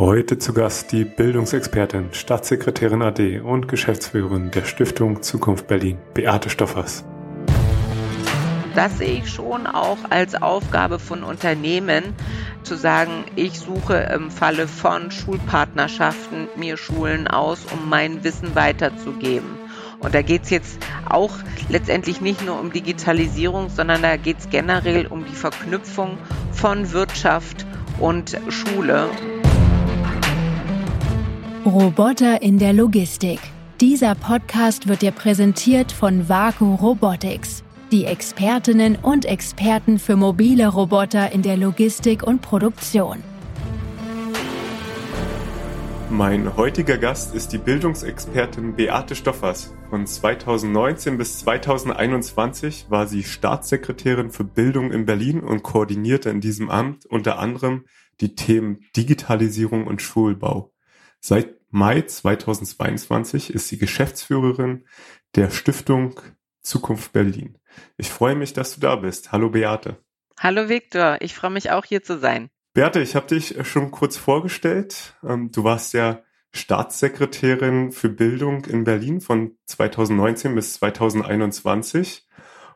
Heute zu Gast die Bildungsexpertin, Staatssekretärin AD und Geschäftsführerin der Stiftung Zukunft Berlin, Beate Stoffers. Das sehe ich schon auch als Aufgabe von Unternehmen, zu sagen, ich suche im Falle von Schulpartnerschaften mir Schulen aus, um mein Wissen weiterzugeben. Und da geht es jetzt auch letztendlich nicht nur um Digitalisierung, sondern da geht es generell um die Verknüpfung von Wirtschaft und Schule. Roboter in der Logistik. Dieser Podcast wird dir präsentiert von Vaku Robotics, die Expertinnen und Experten für mobile Roboter in der Logistik und Produktion. Mein heutiger Gast ist die Bildungsexpertin Beate Stoffers. Von 2019 bis 2021 war sie Staatssekretärin für Bildung in Berlin und koordinierte in diesem Amt unter anderem die Themen Digitalisierung und Schulbau. Seit Mai 2022 ist sie Geschäftsführerin der Stiftung Zukunft Berlin. Ich freue mich, dass du da bist. Hallo Beate. Hallo Viktor, ich freue mich auch hier zu sein. Beate, ich habe dich schon kurz vorgestellt. Ähm, du warst ja Staatssekretärin für Bildung in Berlin von 2019 bis 2021.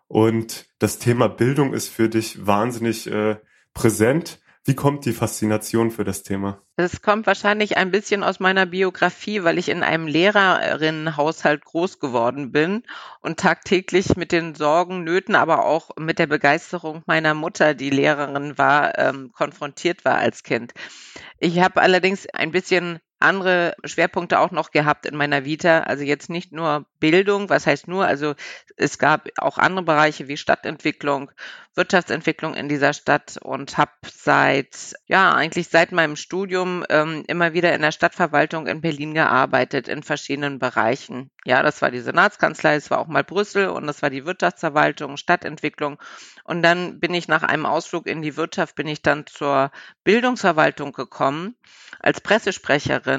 Und das Thema Bildung ist für dich wahnsinnig äh, präsent. Wie kommt die Faszination für das Thema? Das kommt wahrscheinlich ein bisschen aus meiner Biografie, weil ich in einem Lehrerinnenhaushalt groß geworden bin und tagtäglich mit den Sorgen, Nöten, aber auch mit der Begeisterung meiner Mutter, die Lehrerin war, ähm, konfrontiert war als Kind. Ich habe allerdings ein bisschen andere Schwerpunkte auch noch gehabt in meiner Vita. Also jetzt nicht nur Bildung, was heißt nur, also es gab auch andere Bereiche wie Stadtentwicklung, Wirtschaftsentwicklung in dieser Stadt und habe seit, ja, eigentlich seit meinem Studium ähm, immer wieder in der Stadtverwaltung in Berlin gearbeitet, in verschiedenen Bereichen. Ja, das war die Senatskanzlei, es war auch mal Brüssel und das war die Wirtschaftsverwaltung, Stadtentwicklung. Und dann bin ich nach einem Ausflug in die Wirtschaft, bin ich dann zur Bildungsverwaltung gekommen als Pressesprecherin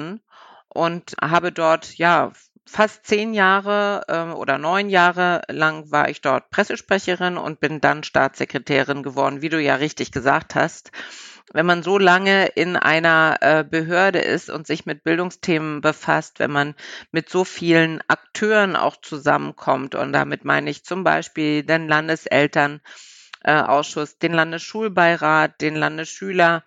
und habe dort ja fast zehn Jahre äh, oder neun Jahre lang war ich dort Pressesprecherin und bin dann Staatssekretärin geworden, wie du ja richtig gesagt hast. Wenn man so lange in einer äh, Behörde ist und sich mit Bildungsthemen befasst, wenn man mit so vielen Akteuren auch zusammenkommt, und damit meine ich zum Beispiel den Landeselternausschuss, den Landesschulbeirat, den Landesschüler,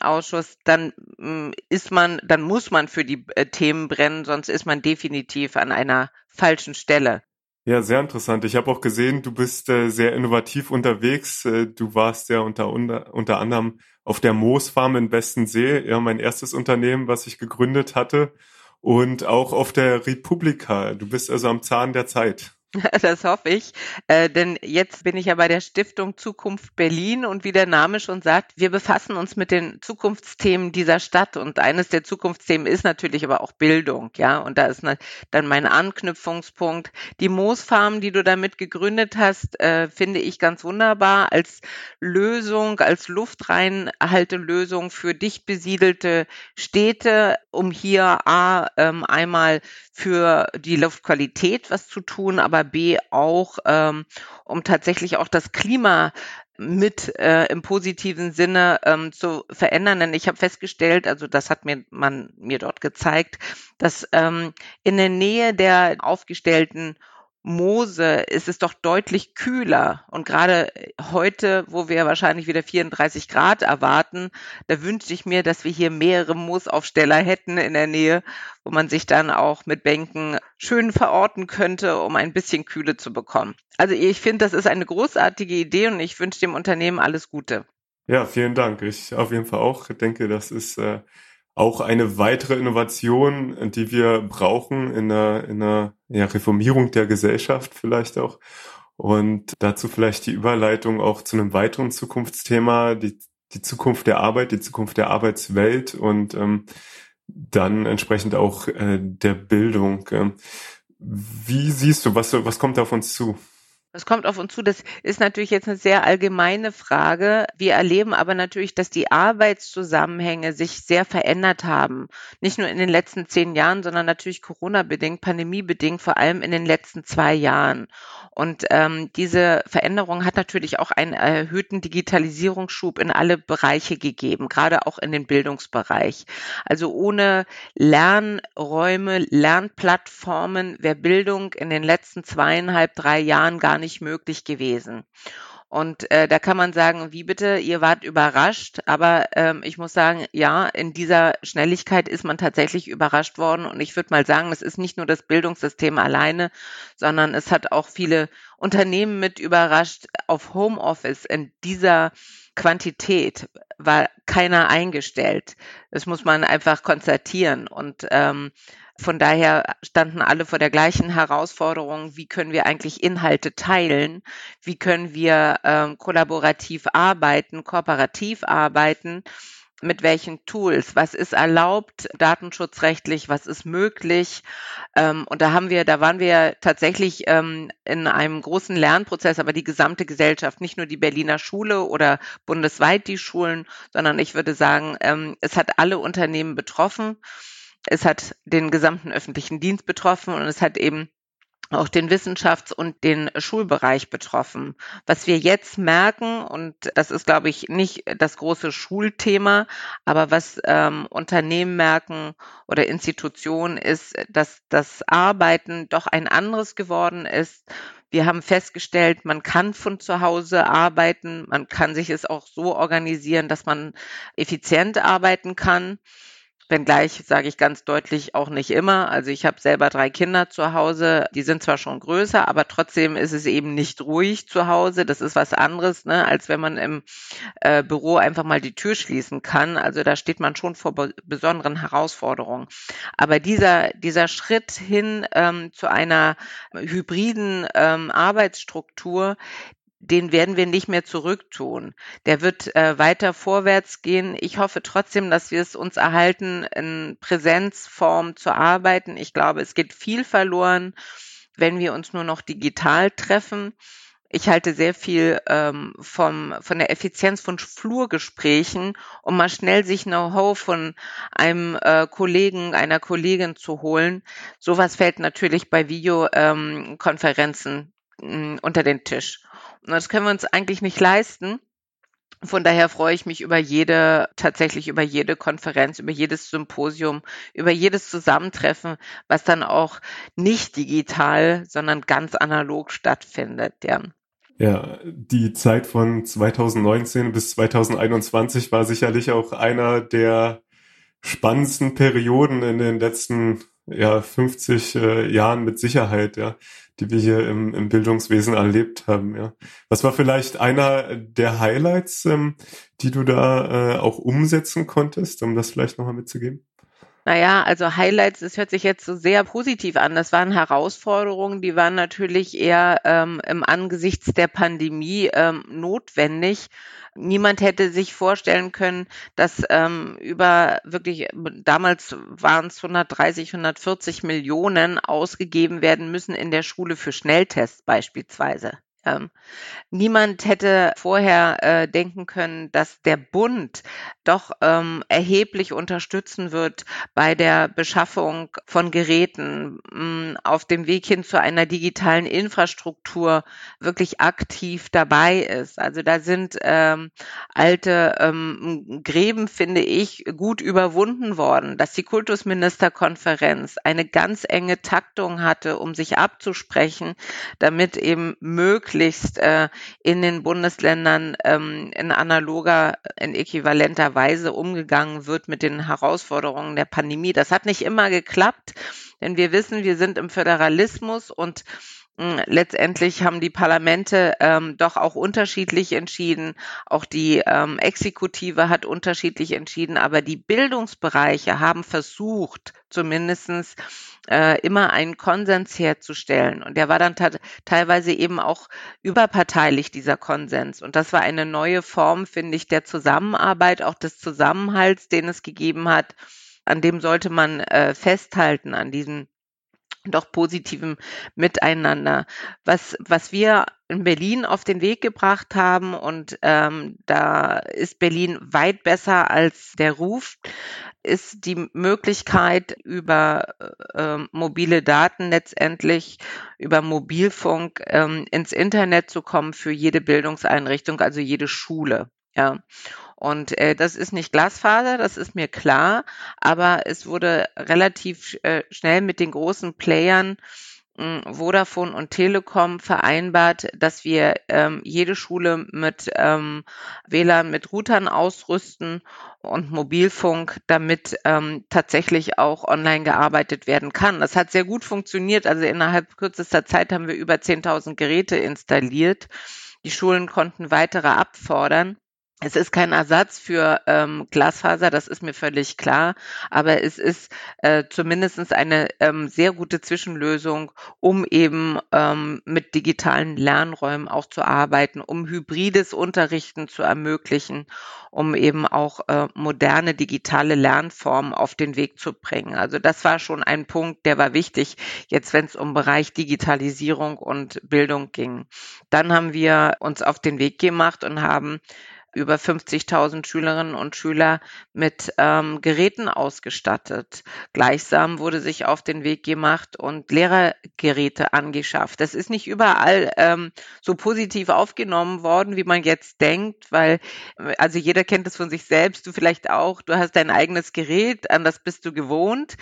Ausschuss, dann mm, ist man, dann muss man für die äh, Themen brennen, sonst ist man definitiv an einer falschen Stelle. Ja, sehr interessant. Ich habe auch gesehen, du bist äh, sehr innovativ unterwegs. Äh, du warst ja unter, unter, unter anderem auf der Moosfarm in Bestensee, ja, mein erstes Unternehmen, was ich gegründet hatte. Und auch auf der Republika. Du bist also am Zahn der Zeit. Das hoffe ich, äh, denn jetzt bin ich ja bei der Stiftung Zukunft Berlin und wie der Name schon sagt, wir befassen uns mit den Zukunftsthemen dieser Stadt. Und eines der Zukunftsthemen ist natürlich aber auch Bildung, ja, und da ist ne, dann mein Anknüpfungspunkt. Die Moosfarm, die du damit gegründet hast, äh, finde ich ganz wunderbar als Lösung, als Luftreinhaltelösung für dicht besiedelte Städte, um hier A, ähm, einmal für die Luftqualität was zu tun, aber B auch, ähm, um tatsächlich auch das Klima mit äh, im positiven Sinne ähm, zu verändern. Denn ich habe festgestellt, also das hat mir man mir dort gezeigt, dass ähm, in der Nähe der aufgestellten Moose ist es doch deutlich kühler. Und gerade heute, wo wir wahrscheinlich wieder 34 Grad erwarten, da wünschte ich mir, dass wir hier mehrere Moosaufsteller hätten in der Nähe, wo man sich dann auch mit Bänken schön verorten könnte, um ein bisschen Kühle zu bekommen. Also ich finde, das ist eine großartige Idee und ich wünsche dem Unternehmen alles Gute. Ja, vielen Dank. Ich auf jeden Fall auch denke, das ist äh, auch eine weitere Innovation, die wir brauchen in einer, in einer ja, Reformierung der Gesellschaft vielleicht auch. Und dazu vielleicht die Überleitung auch zu einem weiteren Zukunftsthema, die, die Zukunft der Arbeit, die Zukunft der Arbeitswelt und ähm, dann entsprechend auch äh, der Bildung. Ähm, wie siehst du, was, was kommt auf uns zu? Es kommt auf uns zu. Das ist natürlich jetzt eine sehr allgemeine Frage. Wir erleben aber natürlich, dass die Arbeitszusammenhänge sich sehr verändert haben. Nicht nur in den letzten zehn Jahren, sondern natürlich Corona-bedingt, pandemiebedingt, vor allem in den letzten zwei Jahren. Und ähm, diese Veränderung hat natürlich auch einen erhöhten Digitalisierungsschub in alle Bereiche gegeben, gerade auch in den Bildungsbereich. Also ohne Lernräume, Lernplattformen wäre Bildung in den letzten zweieinhalb, drei Jahren gar nicht möglich gewesen. Und äh, da kann man sagen, wie bitte, ihr wart überrascht, aber ähm, ich muss sagen, ja, in dieser Schnelligkeit ist man tatsächlich überrascht worden. Und ich würde mal sagen, es ist nicht nur das Bildungssystem alleine, sondern es hat auch viele Unternehmen mit überrascht auf Homeoffice in dieser Quantität war keiner eingestellt. Das muss man einfach konstatieren. Und ähm, von daher standen alle vor der gleichen Herausforderung, wie können wir eigentlich Inhalte teilen, wie können wir ähm, kollaborativ arbeiten, kooperativ arbeiten mit welchen Tools, was ist erlaubt, datenschutzrechtlich, was ist möglich. Ähm, und da haben wir, da waren wir tatsächlich ähm, in einem großen Lernprozess, aber die gesamte Gesellschaft, nicht nur die Berliner Schule oder bundesweit die Schulen, sondern ich würde sagen, ähm, es hat alle Unternehmen betroffen. Es hat den gesamten öffentlichen Dienst betroffen und es hat eben auch den Wissenschafts- und den Schulbereich betroffen. Was wir jetzt merken, und das ist, glaube ich, nicht das große Schulthema, aber was ähm, Unternehmen merken oder Institutionen ist, dass das Arbeiten doch ein anderes geworden ist. Wir haben festgestellt, man kann von zu Hause arbeiten, man kann sich es auch so organisieren, dass man effizient arbeiten kann. Wenngleich sage ich ganz deutlich auch nicht immer. Also ich habe selber drei Kinder zu Hause, die sind zwar schon größer, aber trotzdem ist es eben nicht ruhig zu Hause. Das ist was anderes, ne, als wenn man im äh, Büro einfach mal die Tür schließen kann. Also da steht man schon vor be besonderen Herausforderungen. Aber dieser, dieser Schritt hin ähm, zu einer hybriden ähm, Arbeitsstruktur, den werden wir nicht mehr zurücktun. Der wird äh, weiter vorwärts gehen. Ich hoffe trotzdem, dass wir es uns erhalten, in Präsenzform zu arbeiten. Ich glaube, es geht viel verloren, wenn wir uns nur noch digital treffen. Ich halte sehr viel ähm, vom, von der Effizienz von Flurgesprächen, um mal schnell sich Know-how von einem äh, Kollegen, einer Kollegin zu holen. Sowas fällt natürlich bei Videokonferenzen ähm, unter den Tisch. Das können wir uns eigentlich nicht leisten. Von daher freue ich mich über jede, tatsächlich über jede Konferenz, über jedes Symposium, über jedes Zusammentreffen, was dann auch nicht digital, sondern ganz analog stattfindet. Ja. Ja, die Zeit von 2019 bis 2021 war sicherlich auch einer der spannendsten Perioden in den letzten ja, 50 äh, Jahren mit Sicherheit, ja die wir hier im, im Bildungswesen erlebt haben. Ja. Was war vielleicht einer der Highlights, ähm, die du da äh, auch umsetzen konntest, um das vielleicht nochmal mitzugeben? Naja, also Highlights, das hört sich jetzt so sehr positiv an. Das waren Herausforderungen, die waren natürlich eher ähm, im Angesichts der Pandemie ähm, notwendig. Niemand hätte sich vorstellen können, dass ähm, über wirklich, damals waren es 130, 140 Millionen ausgegeben werden müssen in der Schule für Schnelltests beispielsweise. Ähm, niemand hätte vorher äh, denken können, dass der Bund doch ähm, erheblich unterstützen wird bei der Beschaffung von Geräten mh, mm, auf dem Weg hin zu einer digitalen Infrastruktur wirklich aktiv dabei ist. Also da sind ähm, alte ähm, Gräben, finde ich, gut überwunden worden, dass die Kultusministerkonferenz eine ganz enge Taktung hatte, um sich abzusprechen, damit eben möglichst möglichst äh, in den Bundesländern ähm, in analoger, in äquivalenter Weise umgegangen wird mit den Herausforderungen der Pandemie. Das hat nicht immer geklappt, denn wir wissen, wir sind im Föderalismus und letztendlich haben die Parlamente ähm, doch auch unterschiedlich entschieden. Auch die ähm, Exekutive hat unterschiedlich entschieden, aber die Bildungsbereiche haben versucht, zumindestens äh, immer einen Konsens herzustellen. Und der war dann teilweise eben auch überparteilich, dieser Konsens. Und das war eine neue Form, finde ich, der Zusammenarbeit, auch des Zusammenhalts, den es gegeben hat. An dem sollte man äh, festhalten, an diesem doch positivem Miteinander. Was, was wir in Berlin auf den Weg gebracht haben. Und ähm, da ist Berlin weit besser als der Ruf, ist die Möglichkeit über äh, mobile Daten letztendlich, über Mobilfunk ähm, ins Internet zu kommen für jede Bildungseinrichtung, also jede Schule. Ja. Und äh, das ist nicht Glasfaser, das ist mir klar, aber es wurde relativ äh, schnell mit den großen Playern hm, Vodafone und Telekom vereinbart, dass wir ähm, jede Schule mit ähm, WLAN mit Routern ausrüsten und Mobilfunk, damit ähm, tatsächlich auch online gearbeitet werden kann. Das hat sehr gut funktioniert. Also innerhalb kürzester Zeit haben wir über 10.000 Geräte installiert. Die Schulen konnten weitere abfordern. Es ist kein Ersatz für ähm, Glasfaser, das ist mir völlig klar, aber es ist äh, zumindest eine ähm, sehr gute Zwischenlösung, um eben ähm, mit digitalen Lernräumen auch zu arbeiten, um hybrides Unterrichten zu ermöglichen, um eben auch äh, moderne digitale Lernformen auf den Weg zu bringen. Also das war schon ein Punkt, der war wichtig, jetzt wenn es um Bereich Digitalisierung und Bildung ging. Dann haben wir uns auf den Weg gemacht und haben über 50.000 Schülerinnen und Schüler mit ähm, Geräten ausgestattet. Gleichsam wurde sich auf den Weg gemacht und Lehrergeräte angeschafft. Das ist nicht überall ähm, so positiv aufgenommen worden, wie man jetzt denkt, weil also jeder kennt es von sich selbst, du vielleicht auch, du hast dein eigenes Gerät, an das bist du gewohnt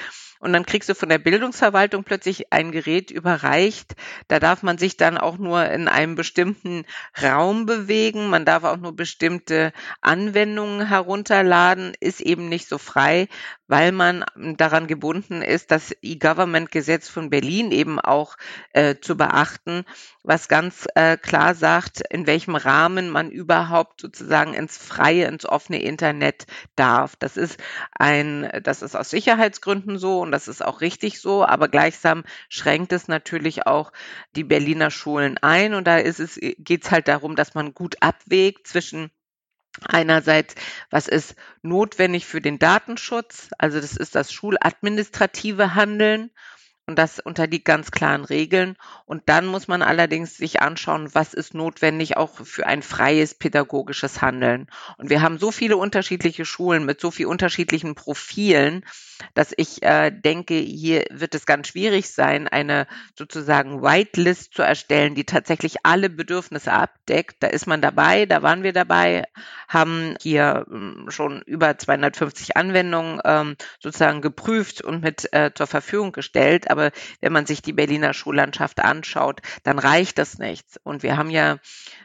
und dann kriegst du von der Bildungsverwaltung plötzlich ein Gerät überreicht. Da darf man sich dann auch nur in einem bestimmten Raum bewegen. Man darf auch nur bestimmte Anwendungen herunterladen, ist eben nicht so frei, weil man daran gebunden ist, das E-Government-Gesetz von Berlin eben auch äh, zu beachten, was ganz äh, klar sagt, in welchem Rahmen man überhaupt sozusagen ins freie, ins offene Internet darf. Das ist ein, das ist aus Sicherheitsgründen so und das ist auch richtig so, aber gleichsam schränkt es natürlich auch die Berliner Schulen ein und da ist es, geht es halt darum, dass man gut abwägt zwischen Einerseits, was ist notwendig für den Datenschutz? Also das ist das schuladministrative Handeln und das unterliegt ganz klaren Regeln. Und dann muss man allerdings sich anschauen, was ist notwendig auch für ein freies pädagogisches Handeln. Und wir haben so viele unterschiedliche Schulen mit so viel unterschiedlichen Profilen, dass ich äh, denke, hier wird es ganz schwierig sein, eine sozusagen Whitelist zu erstellen, die tatsächlich alle Bedürfnisse abdeckt. Da ist man dabei, da waren wir dabei, haben hier ähm, schon über 250 Anwendungen ähm, sozusagen geprüft und mit äh, zur Verfügung gestellt. Aber wenn man sich die Berliner Schullandschaft anschaut, dann reicht das nichts. Und wir haben ja,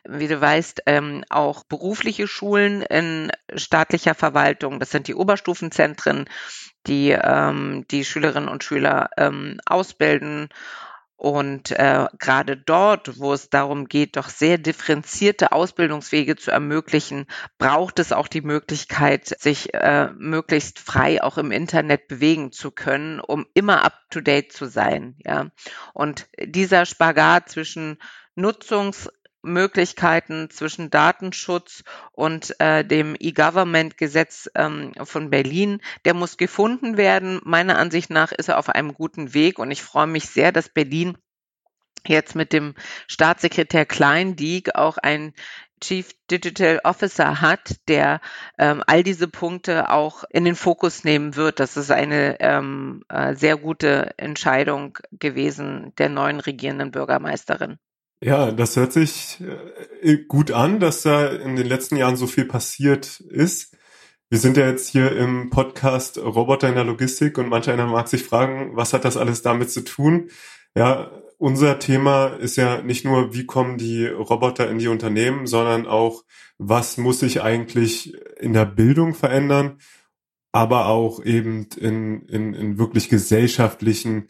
wie du weißt, ähm, auch berufliche Schulen in staatlicher Verwaltung. Das sind die Oberstufenzentren die ähm, die Schülerinnen und Schüler ähm, ausbilden. Und äh, gerade dort, wo es darum geht, doch sehr differenzierte Ausbildungswege zu ermöglichen, braucht es auch die Möglichkeit, sich äh, möglichst frei auch im Internet bewegen zu können, um immer up-to-date zu sein. Ja, und dieser Spagat zwischen Nutzungs Möglichkeiten zwischen Datenschutz und äh, dem E-Government-Gesetz ähm, von Berlin, der muss gefunden werden. Meiner Ansicht nach ist er auf einem guten Weg und ich freue mich sehr, dass Berlin jetzt mit dem Staatssekretär Kleindiek auch ein Chief Digital Officer hat, der ähm, all diese Punkte auch in den Fokus nehmen wird. Das ist eine ähm, äh, sehr gute Entscheidung gewesen der neuen regierenden Bürgermeisterin. Ja, das hört sich äh, gut an, dass da in den letzten Jahren so viel passiert ist. Wir sind ja jetzt hier im Podcast Roboter in der Logistik und manch einer mag sich fragen, was hat das alles damit zu tun? Ja, unser Thema ist ja nicht nur, wie kommen die Roboter in die Unternehmen, sondern auch, was muss sich eigentlich in der Bildung verändern, aber auch eben in, in, in wirklich gesellschaftlichen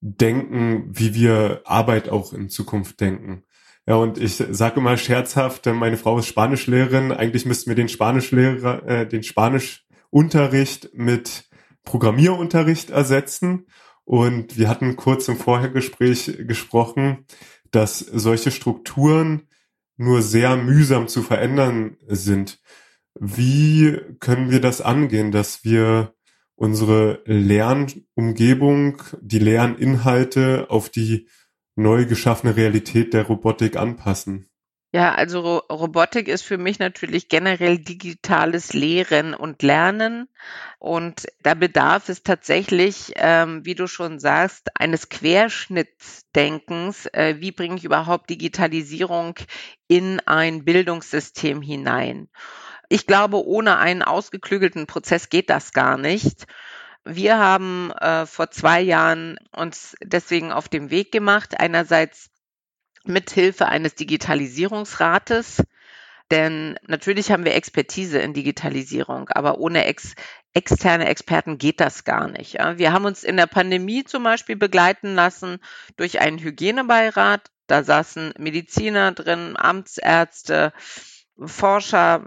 denken, wie wir Arbeit auch in Zukunft denken. Ja, und ich sage immer scherzhaft, meine Frau ist Spanischlehrerin, eigentlich müssten wir den Spanischlehrer, äh, den Spanischunterricht mit Programmierunterricht ersetzen. Und wir hatten kurz im Vorhergespräch gesprochen, dass solche Strukturen nur sehr mühsam zu verändern sind. Wie können wir das angehen, dass wir unsere Lernumgebung, die Lerninhalte auf die neu geschaffene Realität der Robotik anpassen? Ja, also Ro Robotik ist für mich natürlich generell digitales Lehren und Lernen. Und da bedarf es tatsächlich, ähm, wie du schon sagst, eines Querschnittsdenkens. Äh, wie bringe ich überhaupt Digitalisierung in ein Bildungssystem hinein? Ich glaube, ohne einen ausgeklügelten Prozess geht das gar nicht. Wir haben äh, vor zwei Jahren uns deswegen auf den Weg gemacht, einerseits mithilfe eines Digitalisierungsrates. Denn natürlich haben wir Expertise in Digitalisierung, aber ohne ex externe Experten geht das gar nicht. Ja. Wir haben uns in der Pandemie zum Beispiel begleiten lassen durch einen Hygienebeirat. Da saßen Mediziner drin, Amtsärzte, Forscher,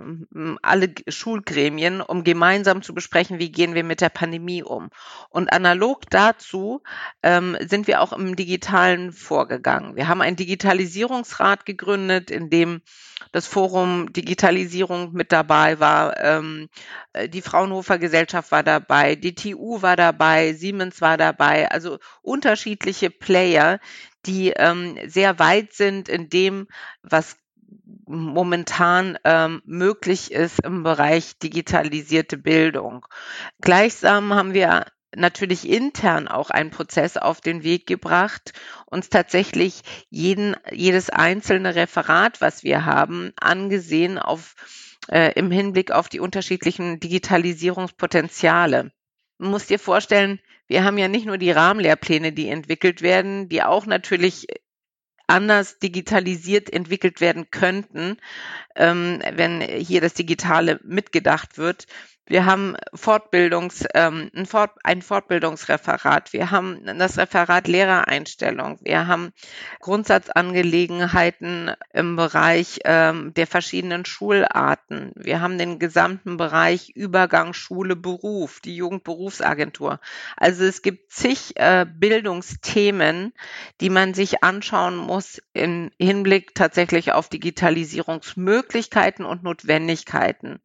alle Schulgremien, um gemeinsam zu besprechen, wie gehen wir mit der Pandemie um. Und analog dazu ähm, sind wir auch im Digitalen vorgegangen. Wir haben einen Digitalisierungsrat gegründet, in dem das Forum Digitalisierung mit dabei war, ähm, äh, die Fraunhofer Gesellschaft war dabei, die TU war dabei, Siemens war dabei, also unterschiedliche Player, die ähm, sehr weit sind in dem, was momentan ähm, möglich ist im Bereich digitalisierte Bildung. Gleichsam haben wir natürlich intern auch einen Prozess auf den Weg gebracht, uns tatsächlich jeden, jedes einzelne Referat, was wir haben, angesehen auf, äh, im Hinblick auf die unterschiedlichen Digitalisierungspotenziale. Man muss dir vorstellen, wir haben ja nicht nur die Rahmenlehrpläne, die entwickelt werden, die auch natürlich anders digitalisiert entwickelt werden könnten, ähm, wenn hier das Digitale mitgedacht wird. Wir haben Fortbildungs, ähm, ein, Fort, ein Fortbildungsreferat. Wir haben das Referat Lehrereinstellung. Wir haben Grundsatzangelegenheiten im Bereich ähm, der verschiedenen Schularten. Wir haben den gesamten Bereich Übergang Schule Beruf, die Jugendberufsagentur. Also es gibt zig äh, Bildungsthemen, die man sich anschauen muss im Hinblick tatsächlich auf Digitalisierungsmöglichkeiten und Notwendigkeiten.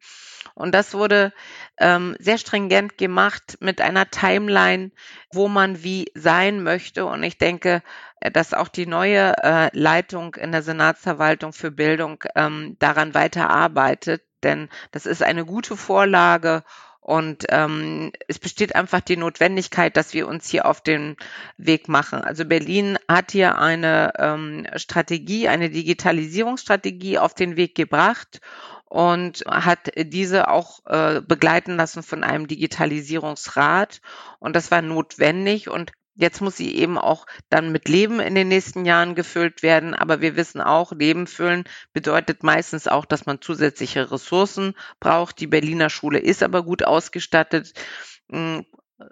Und das wurde ähm, sehr stringent gemacht mit einer Timeline, wo man wie sein möchte. Und ich denke, äh, dass auch die neue äh, Leitung in der Senatsverwaltung für Bildung ähm, daran weiterarbeitet. Denn das ist eine gute Vorlage und ähm, es besteht einfach die Notwendigkeit, dass wir uns hier auf den Weg machen. Also Berlin hat hier eine ähm, Strategie, eine Digitalisierungsstrategie auf den Weg gebracht und hat diese auch äh, begleiten lassen von einem Digitalisierungsrat. Und das war notwendig und Jetzt muss sie eben auch dann mit Leben in den nächsten Jahren gefüllt werden. Aber wir wissen auch, Leben füllen bedeutet meistens auch, dass man zusätzliche Ressourcen braucht. Die Berliner Schule ist aber gut ausgestattet. Hm,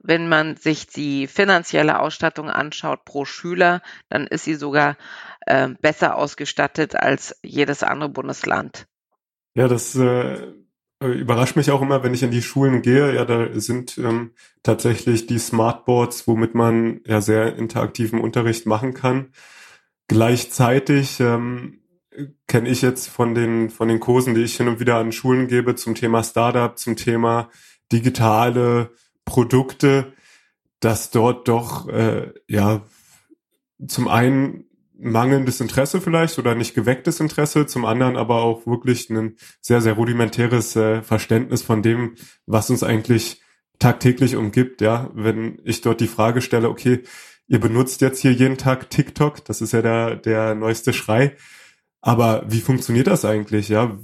wenn man sich die finanzielle Ausstattung anschaut pro Schüler, dann ist sie sogar äh, besser ausgestattet als jedes andere Bundesland. Ja, das äh, überrascht mich auch immer, wenn ich in die Schulen gehe. Ja, da sind ähm, tatsächlich die Smartboards, womit man ja sehr interaktiven Unterricht machen kann. Gleichzeitig ähm, kenne ich jetzt von den von den Kursen, die ich hin und wieder an Schulen gebe zum Thema Startup, zum Thema digitale Produkte, dass dort doch äh, ja zum einen mangelndes Interesse vielleicht oder nicht gewecktes Interesse, zum anderen aber auch wirklich ein sehr, sehr rudimentäres äh, Verständnis von dem, was uns eigentlich tagtäglich umgibt, ja. Wenn ich dort die Frage stelle, okay, ihr benutzt jetzt hier jeden Tag TikTok, das ist ja der, der neueste Schrei, aber wie funktioniert das eigentlich, ja?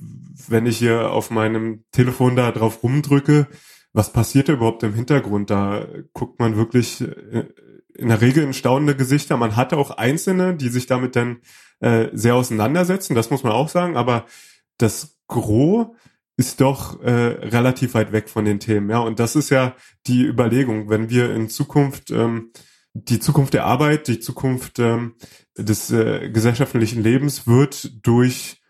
Wenn ich hier auf meinem Telefon da drauf rumdrücke, was passiert überhaupt im Hintergrund? Da guckt man wirklich äh, in der Regel in staunende Gesichter. Man hat auch Einzelne, die sich damit dann äh, sehr auseinandersetzen, das muss man auch sagen, aber das Gros ist doch äh, relativ weit weg von den Themen. Ja, und das ist ja die Überlegung, wenn wir in Zukunft ähm, die Zukunft der Arbeit, die Zukunft ähm, des äh, gesellschaftlichen Lebens wird durch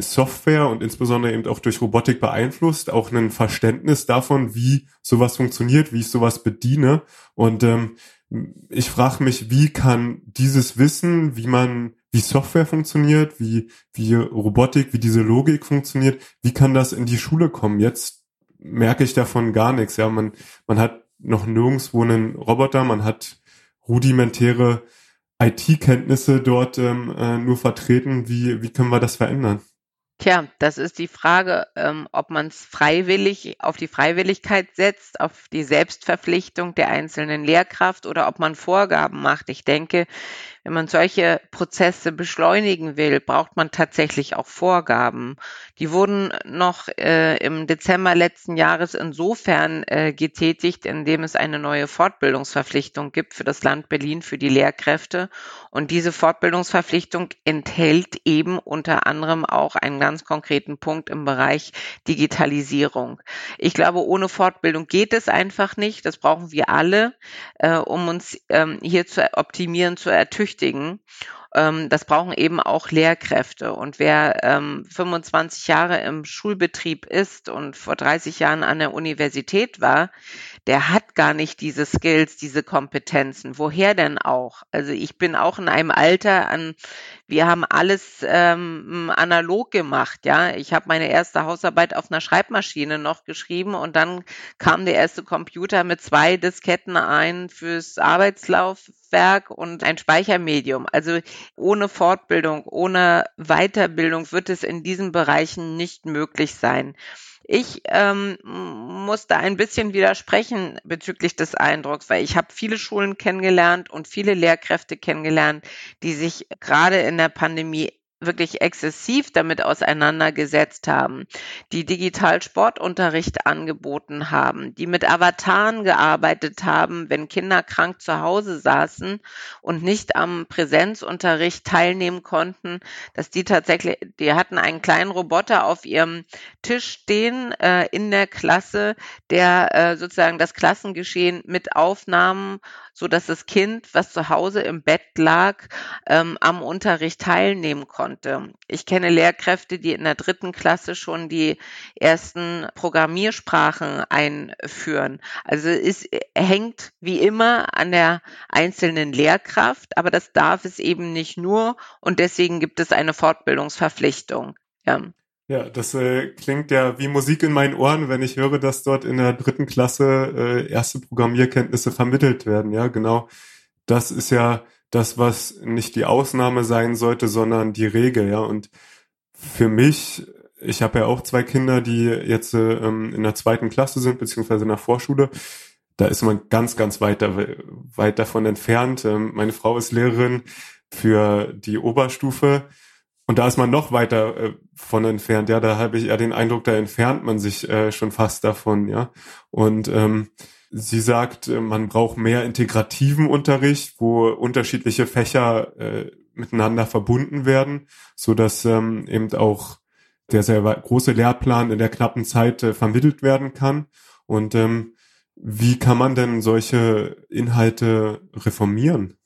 Software und insbesondere eben auch durch Robotik beeinflusst, auch ein Verständnis davon, wie sowas funktioniert, wie ich sowas bediene. Und ähm, ich frage mich, wie kann dieses Wissen, wie man, wie Software funktioniert, wie, wie Robotik, wie diese Logik funktioniert, wie kann das in die Schule kommen? Jetzt merke ich davon gar nichts. Ja, man, man hat noch nirgendwo einen Roboter, man hat rudimentäre IT-Kenntnisse dort ähm, äh, nur vertreten. Wie, wie können wir das verändern? Tja, das ist die Frage, ähm, ob man es freiwillig auf die Freiwilligkeit setzt, auf die Selbstverpflichtung der einzelnen Lehrkraft oder ob man Vorgaben macht. Ich denke, wenn man solche Prozesse beschleunigen will, braucht man tatsächlich auch Vorgaben. Die wurden noch äh, im Dezember letzten Jahres insofern äh, getätigt, indem es eine neue Fortbildungsverpflichtung gibt für das Land Berlin für die Lehrkräfte. Und diese Fortbildungsverpflichtung enthält eben unter anderem auch einen ganz konkreten Punkt im Bereich Digitalisierung. Ich glaube, ohne Fortbildung geht es einfach nicht. Das brauchen wir alle, äh, um uns ähm, hier zu optimieren, zu ertüchtigen ertüchtigen. Ähm, das brauchen eben auch Lehrkräfte. Und wer ähm, 25 Jahre im Schulbetrieb ist und vor 30 Jahren an der Universität war, der hat gar nicht diese Skills, diese Kompetenzen. Woher denn auch? Also ich bin auch in einem Alter an, wir haben alles ähm, analog gemacht, ja. Ich habe meine erste Hausarbeit auf einer Schreibmaschine noch geschrieben und dann kam der erste Computer mit zwei Disketten ein fürs Arbeitslaufwerk und ein Speichermedium. Also ohne Fortbildung, ohne Weiterbildung wird es in diesen Bereichen nicht möglich sein. Ich ähm, muss da ein bisschen widersprechen bezüglich des Eindrucks, weil ich habe viele Schulen kennengelernt und viele Lehrkräfte kennengelernt, die sich gerade in der Pandemie wirklich exzessiv damit auseinandergesetzt haben, die digital Sportunterricht angeboten haben, die mit Avataren gearbeitet haben, wenn Kinder krank zu Hause saßen und nicht am Präsenzunterricht teilnehmen konnten, dass die tatsächlich, die hatten einen kleinen Roboter auf ihrem Tisch stehen äh, in der Klasse, der äh, sozusagen das Klassengeschehen mit Aufnahmen so dass das Kind, was zu Hause im Bett lag, ähm, am Unterricht teilnehmen konnte. Ich kenne Lehrkräfte, die in der dritten Klasse schon die ersten Programmiersprachen einführen. Also es hängt wie immer an der einzelnen Lehrkraft, aber das darf es eben nicht nur und deswegen gibt es eine Fortbildungsverpflichtung. Ja. Ja, das äh, klingt ja wie Musik in meinen Ohren, wenn ich höre, dass dort in der dritten Klasse äh, erste Programmierkenntnisse vermittelt werden. Ja, genau. Das ist ja das, was nicht die Ausnahme sein sollte, sondern die Regel. Ja, und für mich, ich habe ja auch zwei Kinder, die jetzt äh, ähm, in der zweiten Klasse sind, beziehungsweise in der Vorschule. Da ist man ganz, ganz weit, weit davon entfernt. Ähm, meine Frau ist Lehrerin für die Oberstufe und da ist man noch weiter äh, von entfernt. Ja, da habe ich eher den Eindruck, da entfernt man sich äh, schon fast davon. Ja, und ähm, sie sagt, äh, man braucht mehr integrativen Unterricht, wo unterschiedliche Fächer äh, miteinander verbunden werden, so dass ähm, eben auch der sehr große Lehrplan in der knappen Zeit äh, vermittelt werden kann. Und ähm, wie kann man denn solche Inhalte reformieren?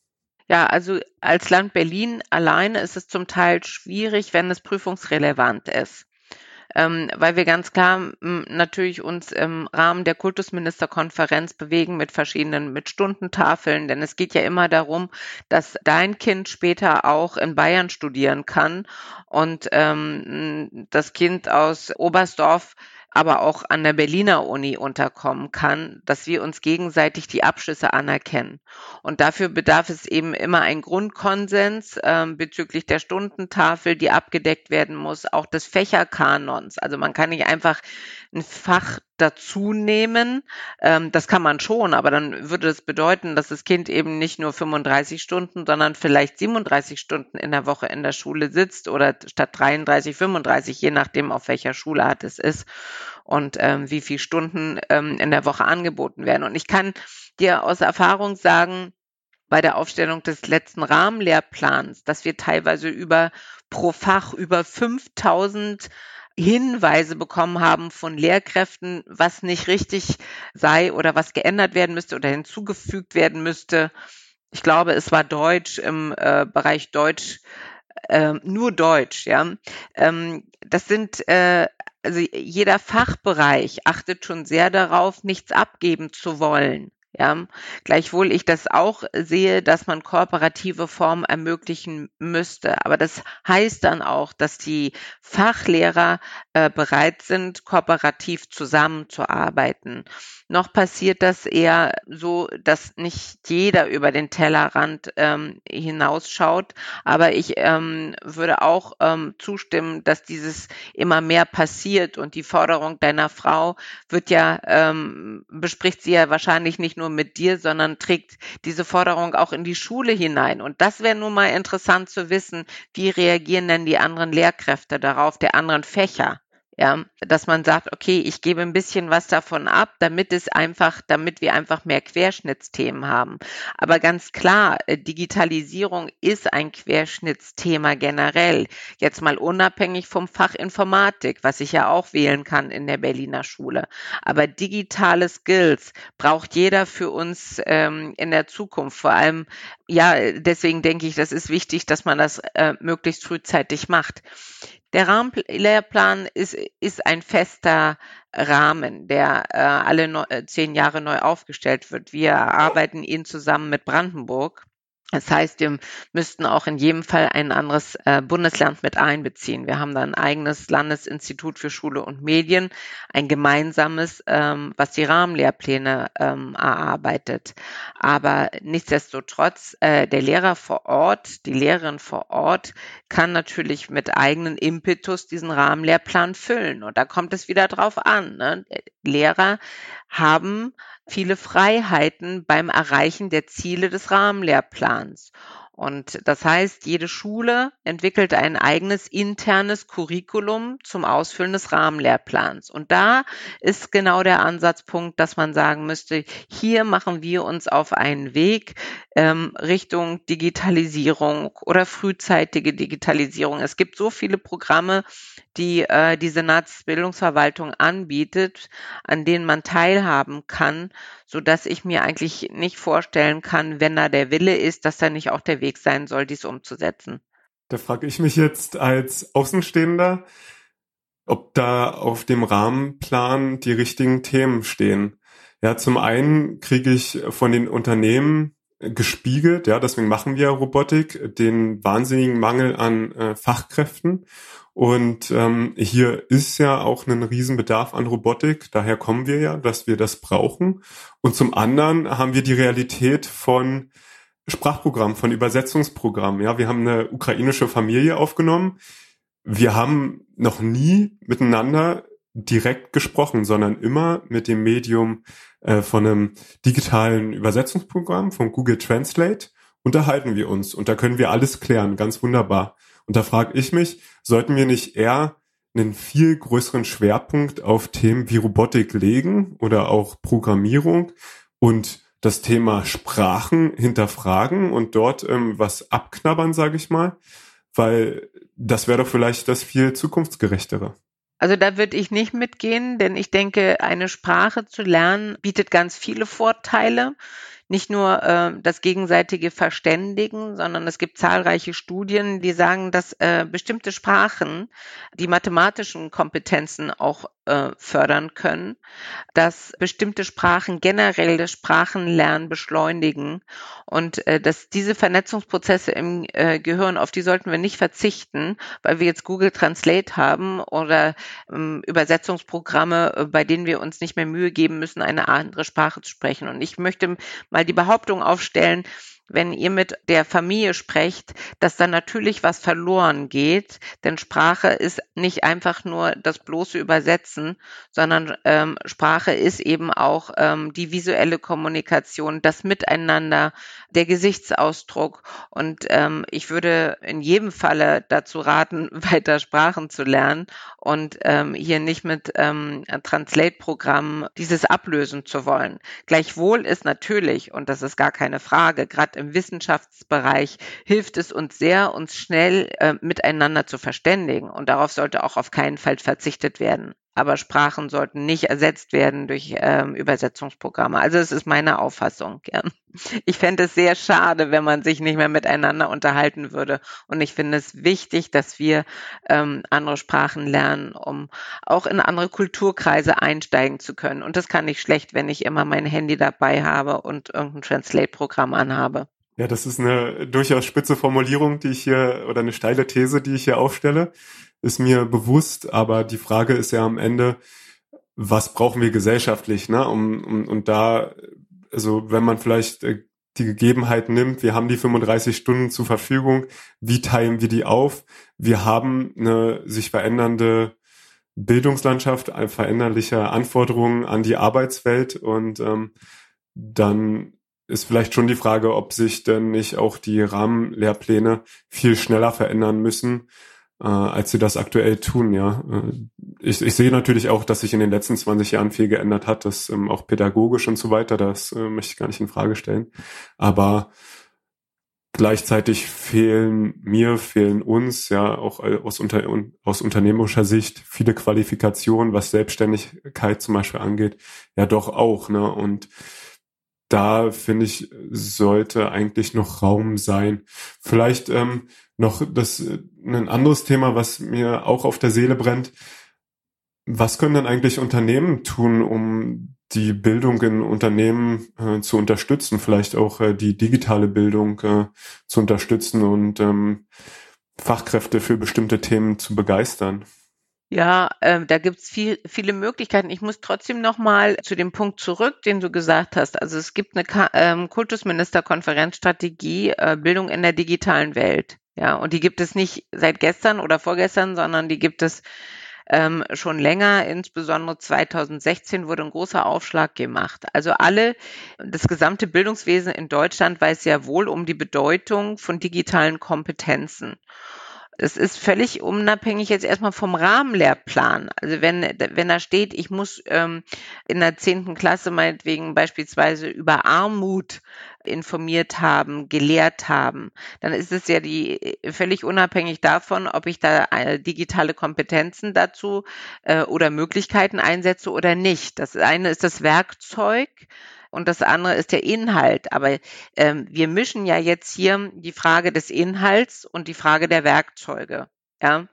Ja, also als Land Berlin alleine ist es zum Teil schwierig, wenn es prüfungsrelevant ist. Ähm, weil wir ganz klar m, natürlich uns im Rahmen der Kultusministerkonferenz bewegen mit verschiedenen, mit Stundentafeln, denn es geht ja immer darum, dass dein Kind später auch in Bayern studieren kann und ähm, das Kind aus Oberstdorf aber auch an der Berliner Uni unterkommen kann, dass wir uns gegenseitig die Abschlüsse anerkennen. Und dafür bedarf es eben immer ein Grundkonsens ähm, bezüglich der Stundentafel, die abgedeckt werden muss, auch des Fächerkanons. Also man kann nicht einfach ein Fach dazu nehmen. Ähm, das kann man schon, aber dann würde das bedeuten, dass das Kind eben nicht nur 35 Stunden, sondern vielleicht 37 Stunden in der Woche in der Schule sitzt oder statt 33, 35, je nachdem, auf welcher Schulart es ist und ähm, wie viele Stunden ähm, in der Woche angeboten werden. Und ich kann dir aus Erfahrung sagen, bei der Aufstellung des letzten Rahmenlehrplans, dass wir teilweise über pro Fach über 5000 Hinweise bekommen haben von Lehrkräften, was nicht richtig sei oder was geändert werden müsste oder hinzugefügt werden müsste. Ich glaube, es war Deutsch im äh, Bereich Deutsch, äh, nur Deutsch, ja. Ähm, das sind äh, also jeder Fachbereich achtet schon sehr darauf, nichts abgeben zu wollen. Ja, gleichwohl ich das auch sehe, dass man kooperative Formen ermöglichen müsste. Aber das heißt dann auch, dass die Fachlehrer äh, bereit sind, kooperativ zusammenzuarbeiten. Noch passiert das eher so, dass nicht jeder über den Tellerrand ähm, hinausschaut. Aber ich ähm, würde auch ähm, zustimmen, dass dieses immer mehr passiert und die Forderung deiner Frau wird ja, ähm, bespricht sie ja wahrscheinlich nicht nur mit dir, sondern trägt diese Forderung auch in die Schule hinein. Und das wäre nun mal interessant zu wissen, wie reagieren denn die anderen Lehrkräfte darauf, der anderen Fächer? Ja, dass man sagt, okay, ich gebe ein bisschen was davon ab, damit es einfach, damit wir einfach mehr Querschnittsthemen haben. Aber ganz klar, äh, Digitalisierung ist ein Querschnittsthema generell. Jetzt mal unabhängig vom Fach Informatik, was ich ja auch wählen kann in der Berliner Schule. Aber digitale Skills braucht jeder für uns ähm, in der Zukunft. Vor allem, ja, deswegen denke ich, das ist wichtig, dass man das äh, möglichst frühzeitig macht. Der Rahmenlehrplan ist, ist ein fester Rahmen, der äh, alle neu, äh, zehn Jahre neu aufgestellt wird. Wir arbeiten ihn zusammen mit Brandenburg das heißt, wir müssten auch in jedem Fall ein anderes äh, Bundesland mit einbeziehen. Wir haben da ein eigenes Landesinstitut für Schule und Medien, ein gemeinsames, ähm, was die Rahmenlehrpläne ähm, erarbeitet. Aber nichtsdestotrotz, äh, der Lehrer vor Ort, die Lehrerin vor Ort kann natürlich mit eigenen Impetus diesen Rahmenlehrplan füllen. Und da kommt es wieder drauf an. Ne? Lehrer haben viele Freiheiten beim Erreichen der Ziele des Rahmenlehrplans. Und das heißt, jede Schule entwickelt ein eigenes internes Curriculum zum Ausfüllen des Rahmenlehrplans. Und da ist genau der Ansatzpunkt, dass man sagen müsste, hier machen wir uns auf einen Weg ähm, Richtung Digitalisierung oder frühzeitige Digitalisierung. Es gibt so viele Programme, die äh, die Senatsbildungsverwaltung anbietet, an denen man teilhaben kann, so dass ich mir eigentlich nicht vorstellen kann, wenn da der Wille ist, dass da nicht auch der Weg sein soll, dies umzusetzen. Da frage ich mich jetzt als Außenstehender, ob da auf dem Rahmenplan die richtigen Themen stehen. Ja, zum einen kriege ich von den Unternehmen gespiegelt, ja, deswegen machen wir Robotik, den wahnsinnigen Mangel an äh, Fachkräften. Und ähm, hier ist ja auch ein Riesenbedarf an Robotik, daher kommen wir ja, dass wir das brauchen. Und zum anderen haben wir die Realität von Sprachprogramm, von Übersetzungsprogramm. Ja, wir haben eine ukrainische Familie aufgenommen. Wir haben noch nie miteinander direkt gesprochen, sondern immer mit dem Medium äh, von einem digitalen Übersetzungsprogramm von Google Translate unterhalten wir uns und da können wir alles klären, ganz wunderbar. Und da frage ich mich, sollten wir nicht eher einen viel größeren Schwerpunkt auf Themen wie Robotik legen oder auch Programmierung und das Thema Sprachen hinterfragen und dort ähm, was abknabbern, sage ich mal, weil das wäre doch vielleicht das viel zukunftsgerechtere. Also da würde ich nicht mitgehen, denn ich denke, eine Sprache zu lernen bietet ganz viele Vorteile nicht nur äh, das gegenseitige Verständigen, sondern es gibt zahlreiche Studien, die sagen, dass äh, bestimmte Sprachen die mathematischen Kompetenzen auch äh, fördern können, dass bestimmte Sprachen generell das Sprachenlernen beschleunigen und äh, dass diese Vernetzungsprozesse im äh, Gehirn, auf die sollten wir nicht verzichten, weil wir jetzt Google Translate haben oder ähm, Übersetzungsprogramme, äh, bei denen wir uns nicht mehr Mühe geben müssen, eine andere Sprache zu sprechen. Und ich möchte mal mal die Behauptung aufstellen, wenn ihr mit der Familie sprecht, dass da natürlich was verloren geht, denn Sprache ist nicht einfach nur das bloße Übersetzen, sondern ähm, Sprache ist eben auch ähm, die visuelle Kommunikation, das Miteinander, der Gesichtsausdruck. Und ähm, ich würde in jedem Falle dazu raten, weiter Sprachen zu lernen und ähm, hier nicht mit ähm, Translate-Programmen dieses ablösen zu wollen. Gleichwohl ist natürlich, und das ist gar keine Frage, gerade im Wissenschaftsbereich hilft es uns sehr, uns schnell äh, miteinander zu verständigen. Und darauf sollte auch auf keinen Fall verzichtet werden. Aber Sprachen sollten nicht ersetzt werden durch ähm, Übersetzungsprogramme. Also es ist meine Auffassung. Ja. Ich fände es sehr schade, wenn man sich nicht mehr miteinander unterhalten würde. Und ich finde es wichtig, dass wir ähm, andere Sprachen lernen, um auch in andere Kulturkreise einsteigen zu können. Und das kann ich schlecht, wenn ich immer mein Handy dabei habe und irgendein Translate-Programm anhabe. Ja, das ist eine durchaus spitze Formulierung, die ich hier, oder eine steile These, die ich hier aufstelle ist mir bewusst, aber die Frage ist ja am Ende, was brauchen wir gesellschaftlich, ne? Um, um, und da, also wenn man vielleicht äh, die Gegebenheit nimmt, wir haben die 35 Stunden zur Verfügung, wie teilen wir die auf? Wir haben eine sich verändernde Bildungslandschaft, veränderliche Anforderungen an die Arbeitswelt und ähm, dann ist vielleicht schon die Frage, ob sich denn nicht auch die Rahmenlehrpläne viel schneller verändern müssen, äh, als sie das aktuell tun, ja. Äh, ich, ich sehe natürlich auch, dass sich in den letzten 20 Jahren viel geändert hat, das ähm, auch pädagogisch und so weiter, das äh, möchte ich gar nicht in Frage stellen. Aber gleichzeitig fehlen mir, fehlen uns, ja, auch aus, unter, aus unternehmerischer Sicht viele Qualifikationen, was Selbstständigkeit zum Beispiel angeht, ja doch auch, ne, und da finde ich, sollte eigentlich noch Raum sein. Vielleicht ähm, noch das ein anderes Thema, was mir auch auf der Seele brennt. Was können denn eigentlich Unternehmen tun, um die Bildung in Unternehmen äh, zu unterstützen, vielleicht auch äh, die digitale Bildung äh, zu unterstützen und ähm, Fachkräfte für bestimmte Themen zu begeistern? Ja, ähm, da gibt's viel, viele Möglichkeiten. Ich muss trotzdem noch mal zu dem Punkt zurück, den du gesagt hast. Also es gibt eine Ka ähm, Kultusministerkonferenzstrategie äh, Bildung in der digitalen Welt. Ja, und die gibt es nicht seit gestern oder vorgestern, sondern die gibt es ähm, schon länger. Insbesondere 2016 wurde ein großer Aufschlag gemacht. Also alle, das gesamte Bildungswesen in Deutschland weiß sehr wohl um die Bedeutung von digitalen Kompetenzen. Das ist völlig unabhängig jetzt erstmal vom Rahmenlehrplan. Also wenn, wenn da steht, ich muss ähm, in der zehnten Klasse meinetwegen beispielsweise über Armut informiert haben, gelehrt haben, dann ist es ja die völlig unabhängig davon, ob ich da äh, digitale Kompetenzen dazu äh, oder Möglichkeiten einsetze oder nicht. Das eine ist das Werkzeug, und das andere ist der Inhalt. Aber ähm, wir mischen ja jetzt hier die Frage des Inhalts und die Frage der Werkzeuge. Ja,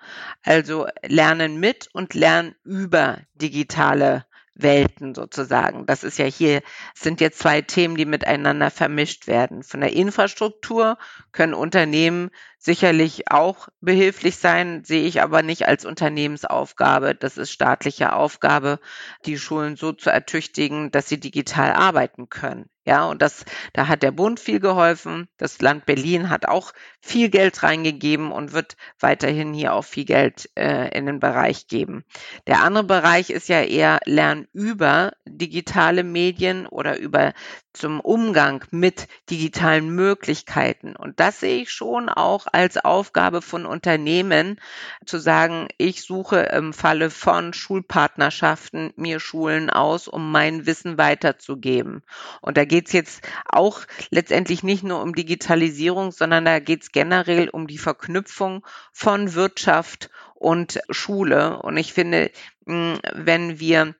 also lernen mit und lernen über digitale Welten sozusagen. Das ist ja hier, sind jetzt zwei Themen, die miteinander vermischt werden. Von der Infrastruktur können Unternehmen sicherlich auch behilflich sein, sehe ich aber nicht als Unternehmensaufgabe. Das ist staatliche Aufgabe, die Schulen so zu ertüchtigen, dass sie digital arbeiten können. Ja, und das, da hat der Bund viel geholfen. Das Land Berlin hat auch viel Geld reingegeben und wird weiterhin hier auch viel Geld äh, in den Bereich geben. Der andere Bereich ist ja eher Lernen über digitale Medien oder über zum Umgang mit digitalen Möglichkeiten. Und das sehe ich schon auch als Aufgabe von Unternehmen, zu sagen, ich suche im Falle von Schulpartnerschaften mir Schulen aus, um mein Wissen weiterzugeben. Und da geht es jetzt auch letztendlich nicht nur um Digitalisierung, sondern da geht es generell um die Verknüpfung von Wirtschaft und Schule. Und ich finde, wenn wir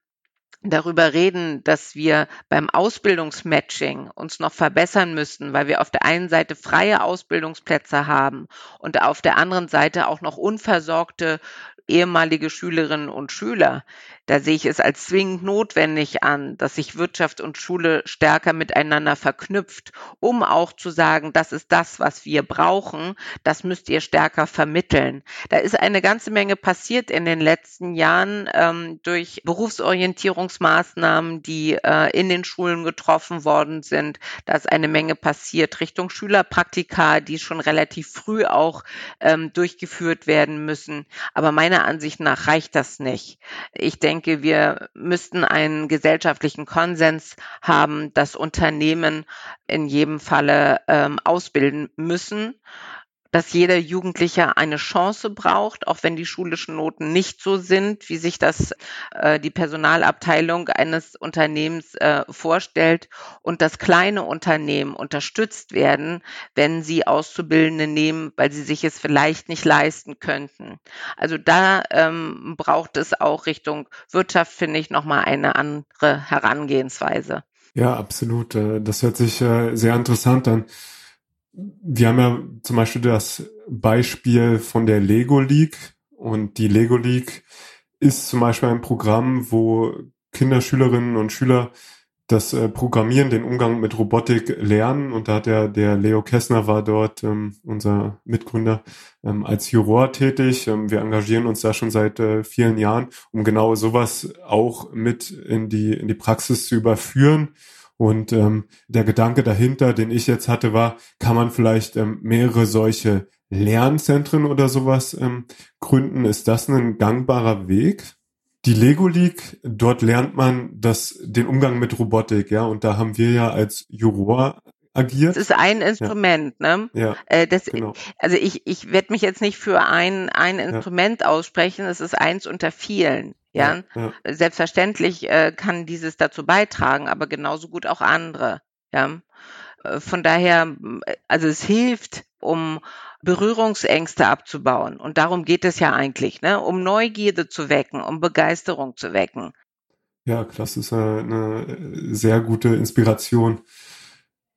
darüber reden, dass wir beim Ausbildungsmatching uns noch verbessern müssten, weil wir auf der einen Seite freie Ausbildungsplätze haben und auf der anderen Seite auch noch unversorgte ehemalige Schülerinnen und Schüler, da sehe ich es als zwingend notwendig an, dass sich Wirtschaft und Schule stärker miteinander verknüpft, um auch zu sagen, das ist das, was wir brauchen, das müsst ihr stärker vermitteln. Da ist eine ganze Menge passiert in den letzten Jahren ähm, durch Berufsorientierungsmaßnahmen, die äh, in den Schulen getroffen worden sind. Da ist eine Menge passiert Richtung Schülerpraktika, die schon relativ früh auch ähm, durchgeführt werden müssen. Aber meiner Ansicht nach reicht das nicht. Ich denke, wir müssten einen gesellschaftlichen Konsens haben, dass Unternehmen in jedem Falle ähm, ausbilden müssen. Dass jeder Jugendliche eine Chance braucht, auch wenn die schulischen Noten nicht so sind, wie sich das äh, die Personalabteilung eines Unternehmens äh, vorstellt und dass kleine Unternehmen unterstützt werden, wenn sie Auszubildende nehmen, weil sie sich es vielleicht nicht leisten könnten. Also da ähm, braucht es auch Richtung Wirtschaft, finde ich, nochmal eine andere Herangehensweise. Ja, absolut. Äh, das hört sich äh, sehr interessant an wir haben ja zum Beispiel das Beispiel von der Lego League und die Lego League ist zum Beispiel ein Programm, wo Kinder, Schülerinnen und Schüler das äh, Programmieren, den Umgang mit Robotik lernen. Und da hat der, der Leo Kessner war dort, ähm, unser Mitgründer, ähm, als Juror tätig. Ähm, wir engagieren uns da schon seit äh, vielen Jahren, um genau sowas auch mit in die, in die Praxis zu überführen und ähm, der Gedanke dahinter, den ich jetzt hatte, war, kann man vielleicht ähm, mehrere solche Lernzentren oder sowas ähm, gründen? Ist das ein gangbarer Weg? Die Lego League, dort lernt man das, den Umgang mit Robotik, ja, und da haben wir ja als Juror agiert. Das ist ein Instrument, ja. ne? Ja. Äh, das, genau. Also ich, ich werde mich jetzt nicht für ein, ein Instrument ja. aussprechen, es ist eins unter vielen. Ja, ja, ja. selbstverständlich äh, kann dieses dazu beitragen, aber genauso gut auch andere. Ja, äh, von daher, äh, also es hilft, um Berührungsängste abzubauen. Und darum geht es ja eigentlich, ne? um Neugierde zu wecken, um Begeisterung zu wecken. Ja, das ist eine sehr gute Inspiration.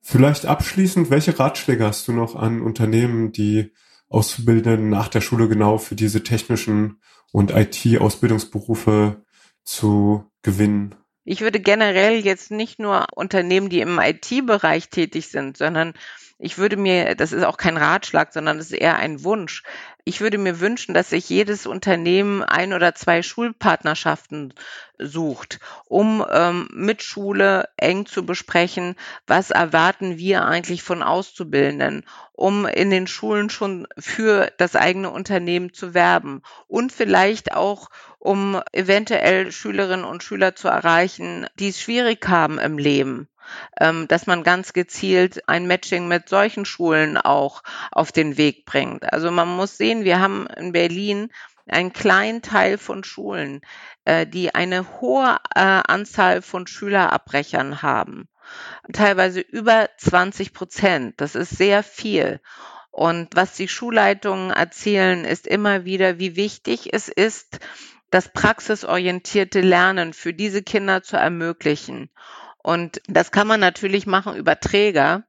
Vielleicht abschließend, welche Ratschläge hast du noch an Unternehmen, die Auszubildenden nach der Schule genau für diese technischen und IT-Ausbildungsberufe zu gewinnen? Ich würde generell jetzt nicht nur Unternehmen, die im IT-Bereich tätig sind, sondern ich würde mir, das ist auch kein Ratschlag, sondern das ist eher ein Wunsch. Ich würde mir wünschen, dass sich jedes Unternehmen ein oder zwei Schulpartnerschaften sucht, um ähm, mit Schule eng zu besprechen, was erwarten wir eigentlich von Auszubildenden, um in den Schulen schon für das eigene Unternehmen zu werben und vielleicht auch, um eventuell Schülerinnen und Schüler zu erreichen, die es schwierig haben im Leben dass man ganz gezielt ein Matching mit solchen Schulen auch auf den Weg bringt. Also man muss sehen, wir haben in Berlin einen kleinen Teil von Schulen, äh, die eine hohe äh, Anzahl von Schülerabbrechern haben. Teilweise über 20 Prozent. Das ist sehr viel. Und was die Schulleitungen erzählen, ist immer wieder, wie wichtig es ist, das praxisorientierte Lernen für diese Kinder zu ermöglichen. Und das kann man natürlich machen über Träger.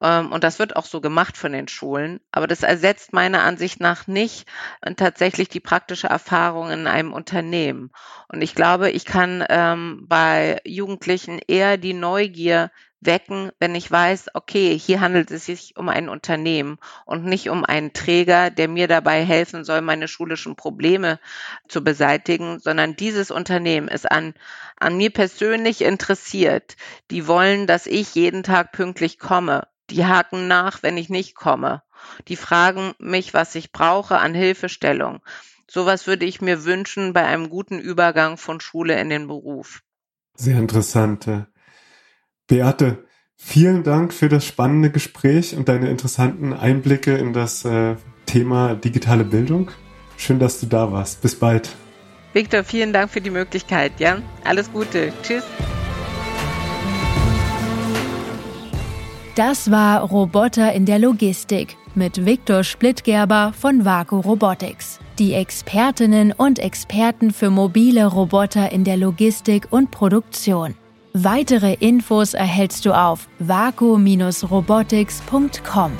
Ähm, und das wird auch so gemacht von den Schulen. Aber das ersetzt meiner Ansicht nach nicht äh, tatsächlich die praktische Erfahrung in einem Unternehmen. Und ich glaube, ich kann ähm, bei Jugendlichen eher die Neugier wecken, wenn ich weiß, okay, hier handelt es sich um ein Unternehmen und nicht um einen Träger, der mir dabei helfen soll, meine schulischen Probleme zu beseitigen, sondern dieses Unternehmen ist an, an mir persönlich interessiert. Die wollen, dass ich jeden Tag pünktlich komme. Die haken nach, wenn ich nicht komme. Die fragen mich, was ich brauche an Hilfestellung. Sowas würde ich mir wünschen bei einem guten Übergang von Schule in den Beruf. Sehr interessant. Beate, vielen Dank für das spannende Gespräch und deine interessanten Einblicke in das äh, Thema digitale Bildung. Schön, dass du da warst. Bis bald. Victor, vielen Dank für die Möglichkeit. Ja, alles Gute. Tschüss. Das war Roboter in der Logistik mit Viktor Splittgerber von Vaku Robotics. Die Expertinnen und Experten für mobile Roboter in der Logistik und Produktion. Weitere Infos erhältst du auf vaku-robotics.com.